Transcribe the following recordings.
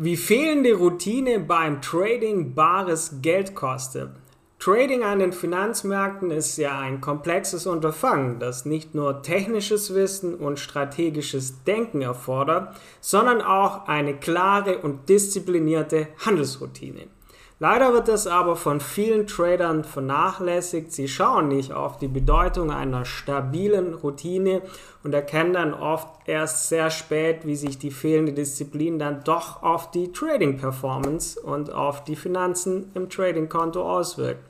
Wie fehlende Routine beim Trading bares Geld kostet. Trading an den Finanzmärkten ist ja ein komplexes Unterfangen, das nicht nur technisches Wissen und strategisches Denken erfordert, sondern auch eine klare und disziplinierte Handelsroutine. Leider wird das aber von vielen Tradern vernachlässigt. Sie schauen nicht auf die Bedeutung einer stabilen Routine und erkennen dann oft erst sehr spät, wie sich die fehlende Disziplin dann doch auf die Trading-Performance und auf die Finanzen im Trading-Konto auswirkt.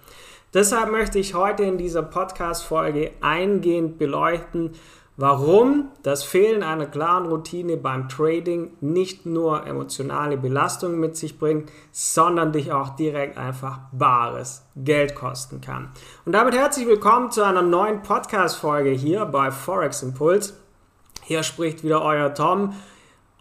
Deshalb möchte ich heute in dieser Podcast-Folge eingehend beleuchten, Warum das Fehlen einer klaren Routine beim Trading nicht nur emotionale Belastungen mit sich bringt, sondern dich auch direkt einfach bares Geld kosten kann. Und damit herzlich willkommen zu einer neuen Podcast-Folge hier bei Forex Impuls. Hier spricht wieder euer Tom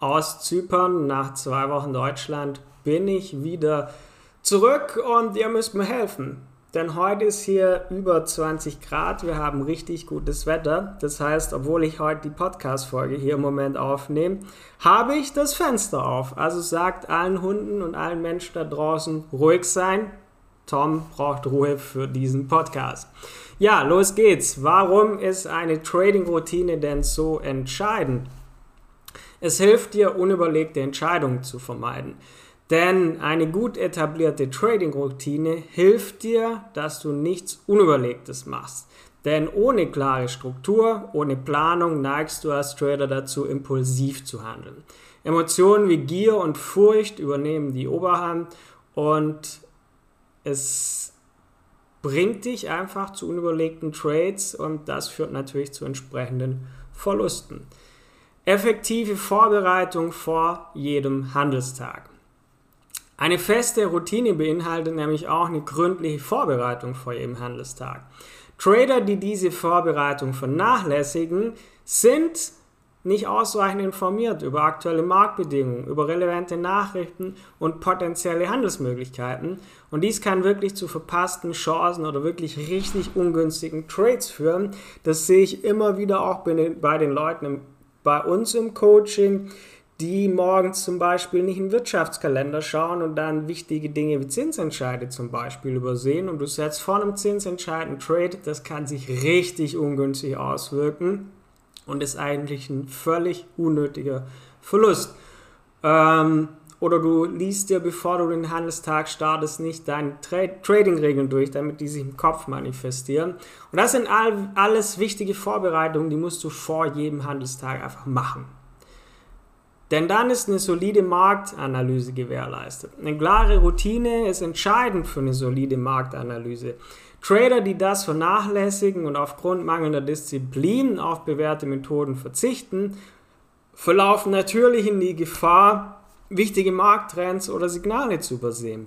aus Zypern. Nach zwei Wochen Deutschland bin ich wieder zurück und ihr müsst mir helfen. Denn heute ist hier über 20 Grad. Wir haben richtig gutes Wetter. Das heißt, obwohl ich heute die Podcast-Folge hier im Moment aufnehme, habe ich das Fenster auf. Also sagt allen Hunden und allen Menschen da draußen ruhig sein. Tom braucht Ruhe für diesen Podcast. Ja, los geht's. Warum ist eine Trading-Routine denn so entscheidend? Es hilft dir, unüberlegte Entscheidungen zu vermeiden. Denn eine gut etablierte Trading-Routine hilft dir, dass du nichts Unüberlegtes machst. Denn ohne klare Struktur, ohne Planung neigst du als Trader dazu, impulsiv zu handeln. Emotionen wie Gier und Furcht übernehmen die Oberhand und es bringt dich einfach zu unüberlegten Trades und das führt natürlich zu entsprechenden Verlusten. Effektive Vorbereitung vor jedem Handelstag. Eine feste Routine beinhaltet nämlich auch eine gründliche Vorbereitung vor jedem Handelstag. Trader, die diese Vorbereitung vernachlässigen, sind nicht ausreichend informiert über aktuelle Marktbedingungen, über relevante Nachrichten und potenzielle Handelsmöglichkeiten. Und dies kann wirklich zu verpassten Chancen oder wirklich richtig ungünstigen Trades führen. Das sehe ich immer wieder auch bei den Leuten bei uns im Coaching, die morgens zum Beispiel nicht in den Wirtschaftskalender schauen und dann wichtige Dinge wie Zinsentscheide zum Beispiel übersehen und du setzt vor einem Zinsentscheid einen Trade, das kann sich richtig ungünstig auswirken und ist eigentlich ein völlig unnötiger Verlust. Ähm, oder du liest dir, bevor du den Handelstag startest, nicht deine Tra Trading-Regeln durch, damit die sich im Kopf manifestieren. Und das sind all, alles wichtige Vorbereitungen, die musst du vor jedem Handelstag einfach machen. Denn dann ist eine solide Marktanalyse gewährleistet. Eine klare Routine ist entscheidend für eine solide Marktanalyse. Trader, die das vernachlässigen und aufgrund mangelnder Disziplin auf bewährte Methoden verzichten, verlaufen natürlich in die Gefahr, wichtige Markttrends oder Signale zu übersehen.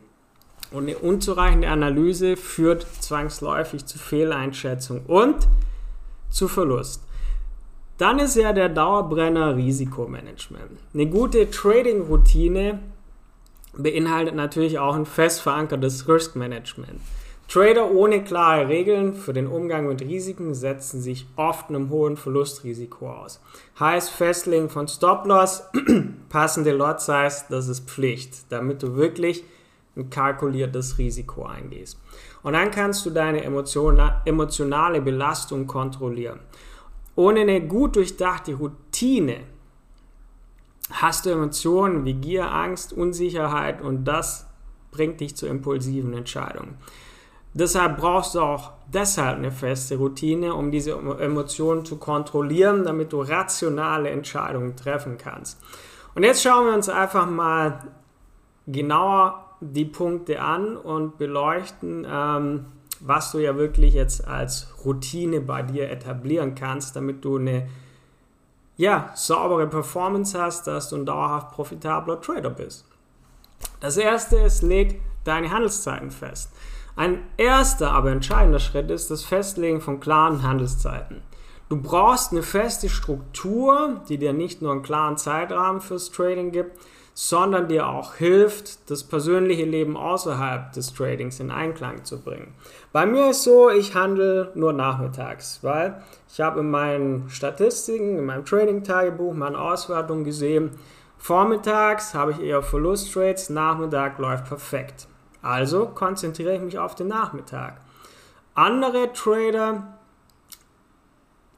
Und eine unzureichende Analyse führt zwangsläufig zu Fehleinschätzung und zu Verlust. Dann ist ja der Dauerbrenner Risikomanagement. Eine gute Trading-Routine beinhaltet natürlich auch ein fest verankertes Risk-Management. Trader ohne klare Regeln für den Umgang mit Risiken setzen sich oft einem hohen Verlustrisiko aus. Heißt Festlegen von Stop-Loss, passende Lot-Size, das ist Pflicht, damit du wirklich ein kalkuliertes Risiko eingehst. Und dann kannst du deine emotionale Belastung kontrollieren. Ohne eine gut durchdachte Routine hast du Emotionen wie Gier, Angst, Unsicherheit und das bringt dich zu impulsiven Entscheidungen. Deshalb brauchst du auch deshalb eine feste Routine, um diese Emotionen zu kontrollieren, damit du rationale Entscheidungen treffen kannst. Und jetzt schauen wir uns einfach mal genauer die Punkte an und beleuchten, ähm, was du ja wirklich jetzt als Routine bei dir etablieren kannst, damit du eine ja, saubere Performance hast, dass du ein dauerhaft profitabler Trader bist. Das erste ist, leg deine Handelszeiten fest. Ein erster, aber entscheidender Schritt ist das Festlegen von klaren Handelszeiten. Du brauchst eine feste Struktur, die dir nicht nur einen klaren Zeitrahmen fürs Trading gibt, sondern dir auch hilft, das persönliche Leben außerhalb des Tradings in Einklang zu bringen. Bei mir ist so, ich handle nur nachmittags, weil ich habe in meinen Statistiken, in meinem Trading-Tagebuch meine Auswertung gesehen, Vormittags habe ich eher Verlusttrades, Nachmittag läuft perfekt. Also konzentriere ich mich auf den Nachmittag. Andere Trader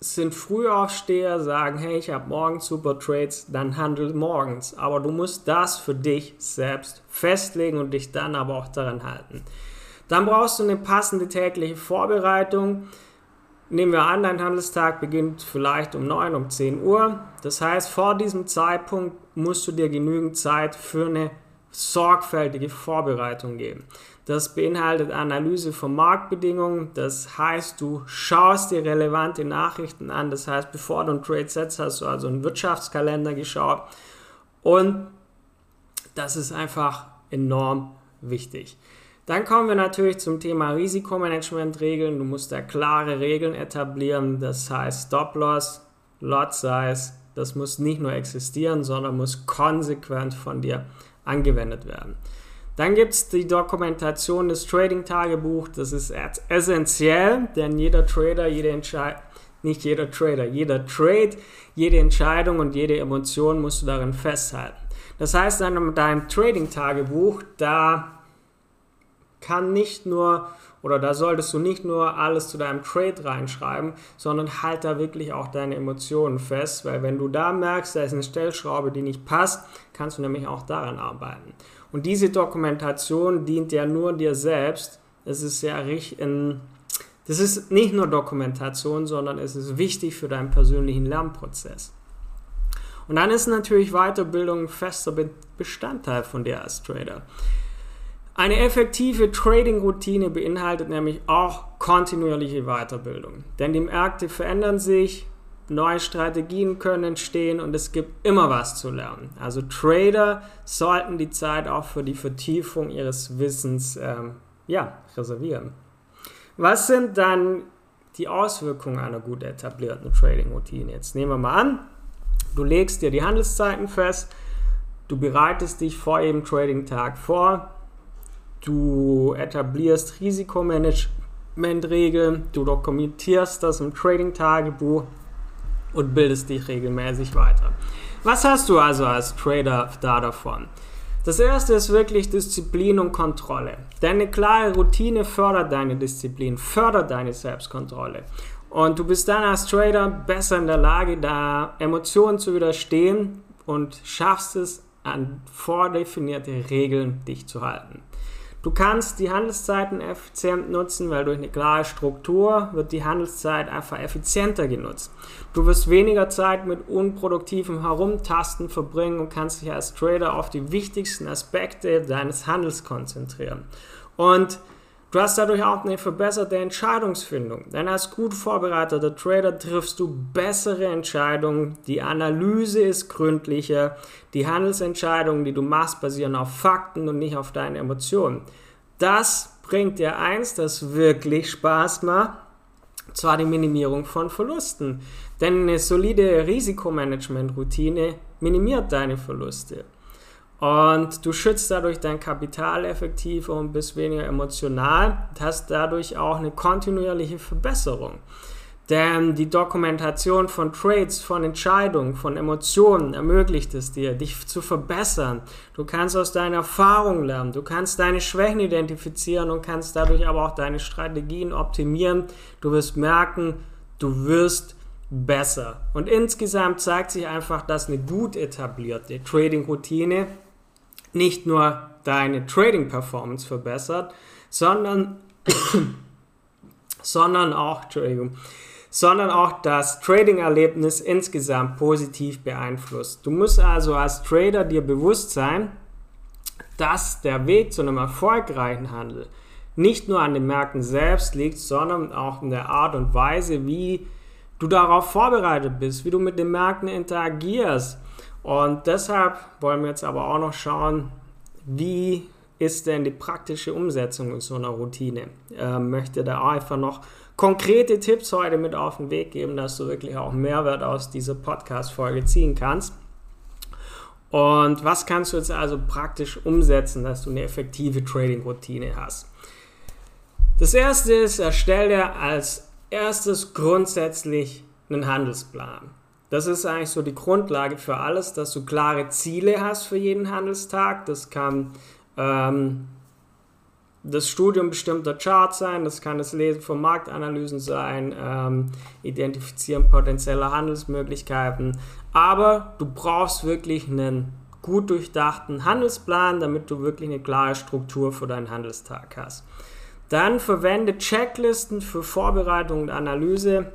sind Frühaufsteher, sagen, hey, ich habe morgens super Trades, dann handel morgens. Aber du musst das für dich selbst festlegen und dich dann aber auch daran halten. Dann brauchst du eine passende tägliche Vorbereitung. Nehmen wir an, dein Handelstag beginnt vielleicht um 9, um 10 Uhr. Das heißt, vor diesem Zeitpunkt musst du dir genügend Zeit für eine sorgfältige Vorbereitung geben. Das beinhaltet Analyse von Marktbedingungen. Das heißt, du schaust dir relevante Nachrichten an. Das heißt, bevor du einen Trade setzt, hast du also einen Wirtschaftskalender geschaut. Und das ist einfach enorm wichtig. Dann kommen wir natürlich zum Thema Risikomanagement-Regeln. Du musst da klare Regeln etablieren. Das heißt Stop-Loss, Lot-Size. Das muss nicht nur existieren, sondern muss konsequent von dir angewendet werden. Dann gibt es die Dokumentation des Trading-Tagebuchs. Das ist essentiell, denn jeder Trader, jede Entscheidung, nicht jeder Trader, jeder Trade, jede Entscheidung und jede Emotion musst du darin festhalten. Das heißt, in deinem Trading-Tagebuch, da kann nicht nur oder da solltest du nicht nur alles zu deinem Trade reinschreiben, sondern halt da wirklich auch deine Emotionen fest, weil wenn du da merkst, da ist eine Stellschraube, die nicht passt, kannst du nämlich auch daran arbeiten. Und diese Dokumentation dient ja nur dir selbst. Es ist ja ein, das ist nicht nur Dokumentation, sondern es ist wichtig für deinen persönlichen Lernprozess. Und dann ist natürlich Weiterbildung ein fester Bestandteil von dir als Trader. Eine effektive Trading-Routine beinhaltet nämlich auch kontinuierliche Weiterbildung. Denn die Märkte verändern sich, neue Strategien können entstehen und es gibt immer was zu lernen. Also Trader sollten die Zeit auch für die Vertiefung ihres Wissens ähm, ja, reservieren. Was sind dann die Auswirkungen einer gut etablierten Trading-Routine? Jetzt nehmen wir mal an, du legst dir die Handelszeiten fest, du bereitest dich vor jedem Trading-Tag vor, du etablierst Risikomanagementregeln, du dokumentierst das im Trading-Tagebuch und bildest dich regelmäßig weiter. Was hast du also als Trader da davon? Das erste ist wirklich Disziplin und Kontrolle. Deine klare Routine fördert deine Disziplin, fördert deine Selbstkontrolle. Und du bist dann als Trader besser in der Lage, da Emotionen zu widerstehen und schaffst es, an vordefinierte Regeln dich zu halten. Du kannst die Handelszeiten effizient nutzen, weil durch eine klare Struktur wird die Handelszeit einfach effizienter genutzt. Du wirst weniger Zeit mit unproduktivem Herumtasten verbringen und kannst dich als Trader auf die wichtigsten Aspekte deines Handels konzentrieren. Und Du hast dadurch auch eine verbesserte Entscheidungsfindung, denn als gut vorbereiteter Trader triffst du bessere Entscheidungen, die Analyse ist gründlicher, die Handelsentscheidungen, die du machst, basieren auf Fakten und nicht auf deinen Emotionen. Das bringt dir eins, das wirklich Spaß macht, zwar die Minimierung von Verlusten, denn eine solide Risikomanagement-Routine minimiert deine Verluste. Und du schützt dadurch dein Kapital effektiver und bist weniger emotional und hast dadurch auch eine kontinuierliche Verbesserung. Denn die Dokumentation von Trades, von Entscheidungen, von Emotionen ermöglicht es dir, dich zu verbessern. Du kannst aus deiner Erfahrung lernen, du kannst deine Schwächen identifizieren und kannst dadurch aber auch deine Strategien optimieren. Du wirst merken, du wirst besser. Und insgesamt zeigt sich einfach, dass eine gut etablierte Trading-Routine nicht nur deine Trading Performance verbessert, sondern, sondern auch, Entschuldigung, sondern auch das Trading-Erlebnis insgesamt positiv beeinflusst. Du musst also als Trader dir bewusst sein, dass der Weg zu einem erfolgreichen Handel nicht nur an den Märkten selbst liegt, sondern auch in der Art und Weise, wie du darauf vorbereitet bist, wie du mit den Märkten interagierst, und deshalb wollen wir jetzt aber auch noch schauen, wie ist denn die praktische Umsetzung in so einer Routine? Äh, möchte da einfach noch konkrete Tipps heute mit auf den Weg geben, dass du wirklich auch Mehrwert aus dieser Podcast-Folge ziehen kannst. Und was kannst du jetzt also praktisch umsetzen, dass du eine effektive Trading-Routine hast? Das erste ist, erstelle als erstes grundsätzlich einen Handelsplan. Das ist eigentlich so die Grundlage für alles, dass du klare Ziele hast für jeden Handelstag. Das kann ähm, das Studium bestimmter Charts sein, das kann das Lesen von Marktanalysen sein, ähm, Identifizieren potenzieller Handelsmöglichkeiten. Aber du brauchst wirklich einen gut durchdachten Handelsplan, damit du wirklich eine klare Struktur für deinen Handelstag hast. Dann verwende Checklisten für Vorbereitung und Analyse.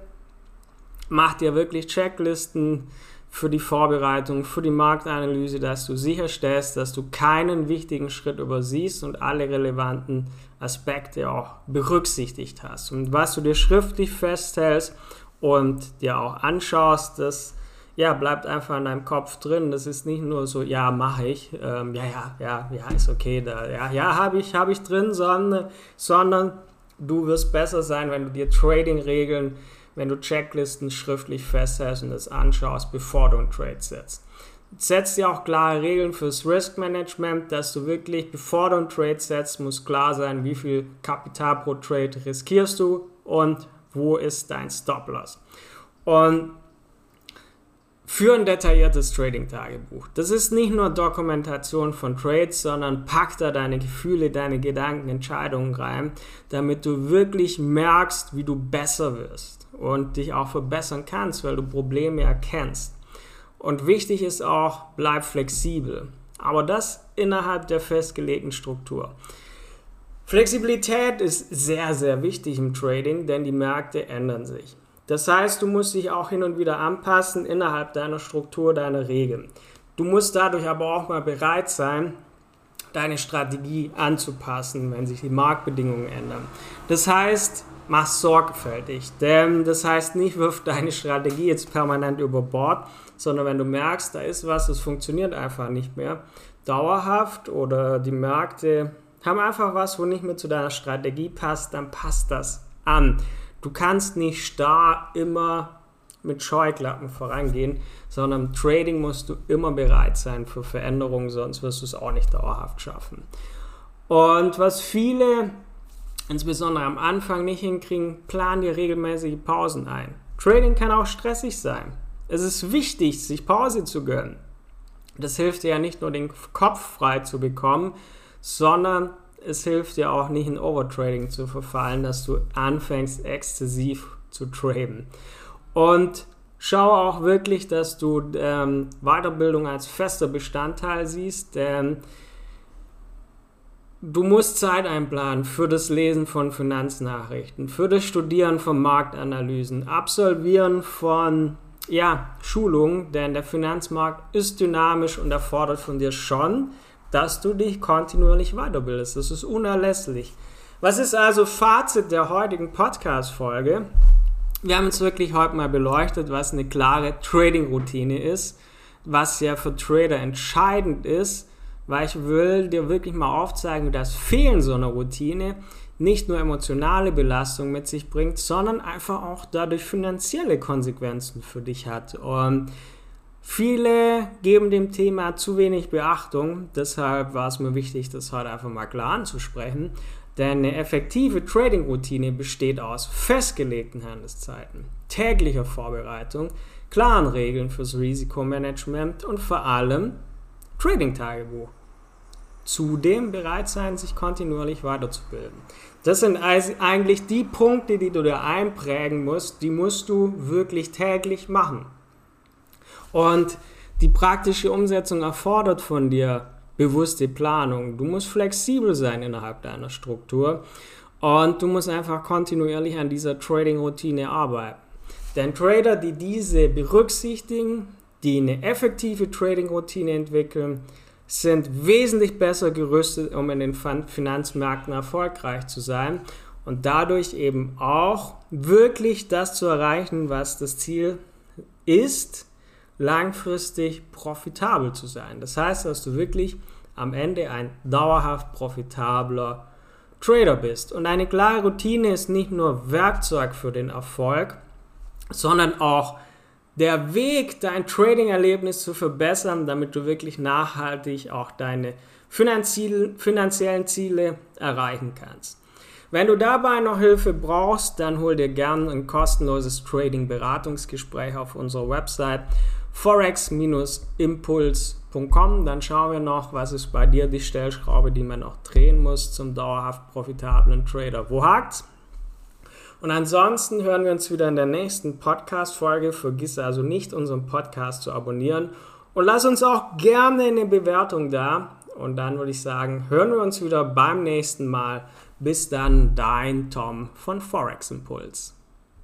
Mach dir wirklich Checklisten für die Vorbereitung, für die Marktanalyse, dass du sicherstellst, dass du keinen wichtigen Schritt übersiehst und alle relevanten Aspekte auch berücksichtigt hast. Und was du dir schriftlich festhältst und dir auch anschaust, das ja, bleibt einfach in deinem Kopf drin. Das ist nicht nur so, ja, mache ich, ähm, ja, ja, ja, ja, ist okay, da, ja, ja, habe ich, habe ich drin, sondern, sondern du wirst besser sein, wenn du dir Trading-Regeln wenn du Checklisten schriftlich festhältst und das anschaust, bevor du einen Trade setzt. Setz dir auch klare Regeln fürs Risk Management, dass du wirklich, bevor du einen Trade setzt, muss klar sein, wie viel Kapital pro Trade riskierst du und wo ist dein Stop-Loss. Und für ein detailliertes Trading-Tagebuch. Das ist nicht nur Dokumentation von Trades, sondern pack da deine Gefühle, deine Gedanken, Entscheidungen rein, damit du wirklich merkst, wie du besser wirst und dich auch verbessern kannst, weil du Probleme erkennst. Und wichtig ist auch, bleib flexibel. Aber das innerhalb der festgelegten Struktur. Flexibilität ist sehr, sehr wichtig im Trading, denn die Märkte ändern sich. Das heißt, du musst dich auch hin und wieder anpassen innerhalb deiner Struktur, deiner Regeln. Du musst dadurch aber auch mal bereit sein, deine Strategie anzupassen, wenn sich die Marktbedingungen ändern. Das heißt, mach sorgfältig. Denn das heißt nicht, wirf deine Strategie jetzt permanent über Bord, sondern wenn du merkst, da ist was, es funktioniert einfach nicht mehr, dauerhaft oder die Märkte haben einfach was, wo nicht mehr zu deiner Strategie passt, dann passt das an. Du kannst nicht starr immer mit Scheuklappen vorangehen, sondern im Trading musst du immer bereit sein für Veränderungen, sonst wirst du es auch nicht dauerhaft schaffen. Und was viele insbesondere am Anfang nicht hinkriegen, plan dir regelmäßige Pausen ein. Trading kann auch stressig sein. Es ist wichtig, sich Pause zu gönnen. Das hilft dir ja nicht nur den Kopf frei zu bekommen, sondern es hilft dir auch nicht in Overtrading zu verfallen, dass du anfängst exzessiv zu traden. Und schau auch wirklich, dass du ähm, Weiterbildung als fester Bestandteil siehst, denn Du musst Zeit einplanen für das Lesen von Finanznachrichten, für das Studieren von Marktanalysen, Absolvieren von ja, Schulungen, denn der Finanzmarkt ist dynamisch und erfordert von dir schon, dass du dich kontinuierlich weiterbildest. Das ist unerlässlich. Was ist also Fazit der heutigen Podcast-Folge? Wir haben uns wirklich heute mal beleuchtet, was eine klare Trading-Routine ist, was ja für Trader entscheidend ist weil ich will dir wirklich mal aufzeigen, dass Fehlen so einer Routine nicht nur emotionale Belastung mit sich bringt, sondern einfach auch dadurch finanzielle Konsequenzen für dich hat. Und viele geben dem Thema zu wenig Beachtung, deshalb war es mir wichtig, das heute einfach mal klar anzusprechen. Denn eine effektive Trading-Routine besteht aus festgelegten Handelszeiten, täglicher Vorbereitung, klaren Regeln fürs Risikomanagement und vor allem Trading-Tagebuch zudem bereit sein, sich kontinuierlich weiterzubilden. Das sind eigentlich die Punkte, die du dir einprägen musst, die musst du wirklich täglich machen. Und die praktische Umsetzung erfordert von dir bewusste Planung. Du musst flexibel sein innerhalb deiner Struktur und du musst einfach kontinuierlich an dieser Trading-Routine arbeiten. Denn Trader, die diese berücksichtigen, die eine effektive Trading-Routine entwickeln, sind wesentlich besser gerüstet, um in den Finanzmärkten erfolgreich zu sein und dadurch eben auch wirklich das zu erreichen, was das Ziel ist, langfristig profitabel zu sein. Das heißt, dass du wirklich am Ende ein dauerhaft profitabler Trader bist. Und eine klare Routine ist nicht nur Werkzeug für den Erfolg, sondern auch der Weg, dein Trading-Erlebnis zu verbessern, damit du wirklich nachhaltig auch deine finanziellen Ziele erreichen kannst. Wenn du dabei noch Hilfe brauchst, dann hol dir gern ein kostenloses Trading-Beratungsgespräch auf unserer Website forex-impuls.com. Dann schauen wir noch, was ist bei dir die Stellschraube, die man noch drehen muss zum dauerhaft profitablen Trader. Wo hakt's? Und ansonsten hören wir uns wieder in der nächsten Podcast-Folge. Vergiss also nicht, unseren Podcast zu abonnieren und lass uns auch gerne eine Bewertung da. Und dann würde ich sagen, hören wir uns wieder beim nächsten Mal. Bis dann, dein Tom von Forex Impuls.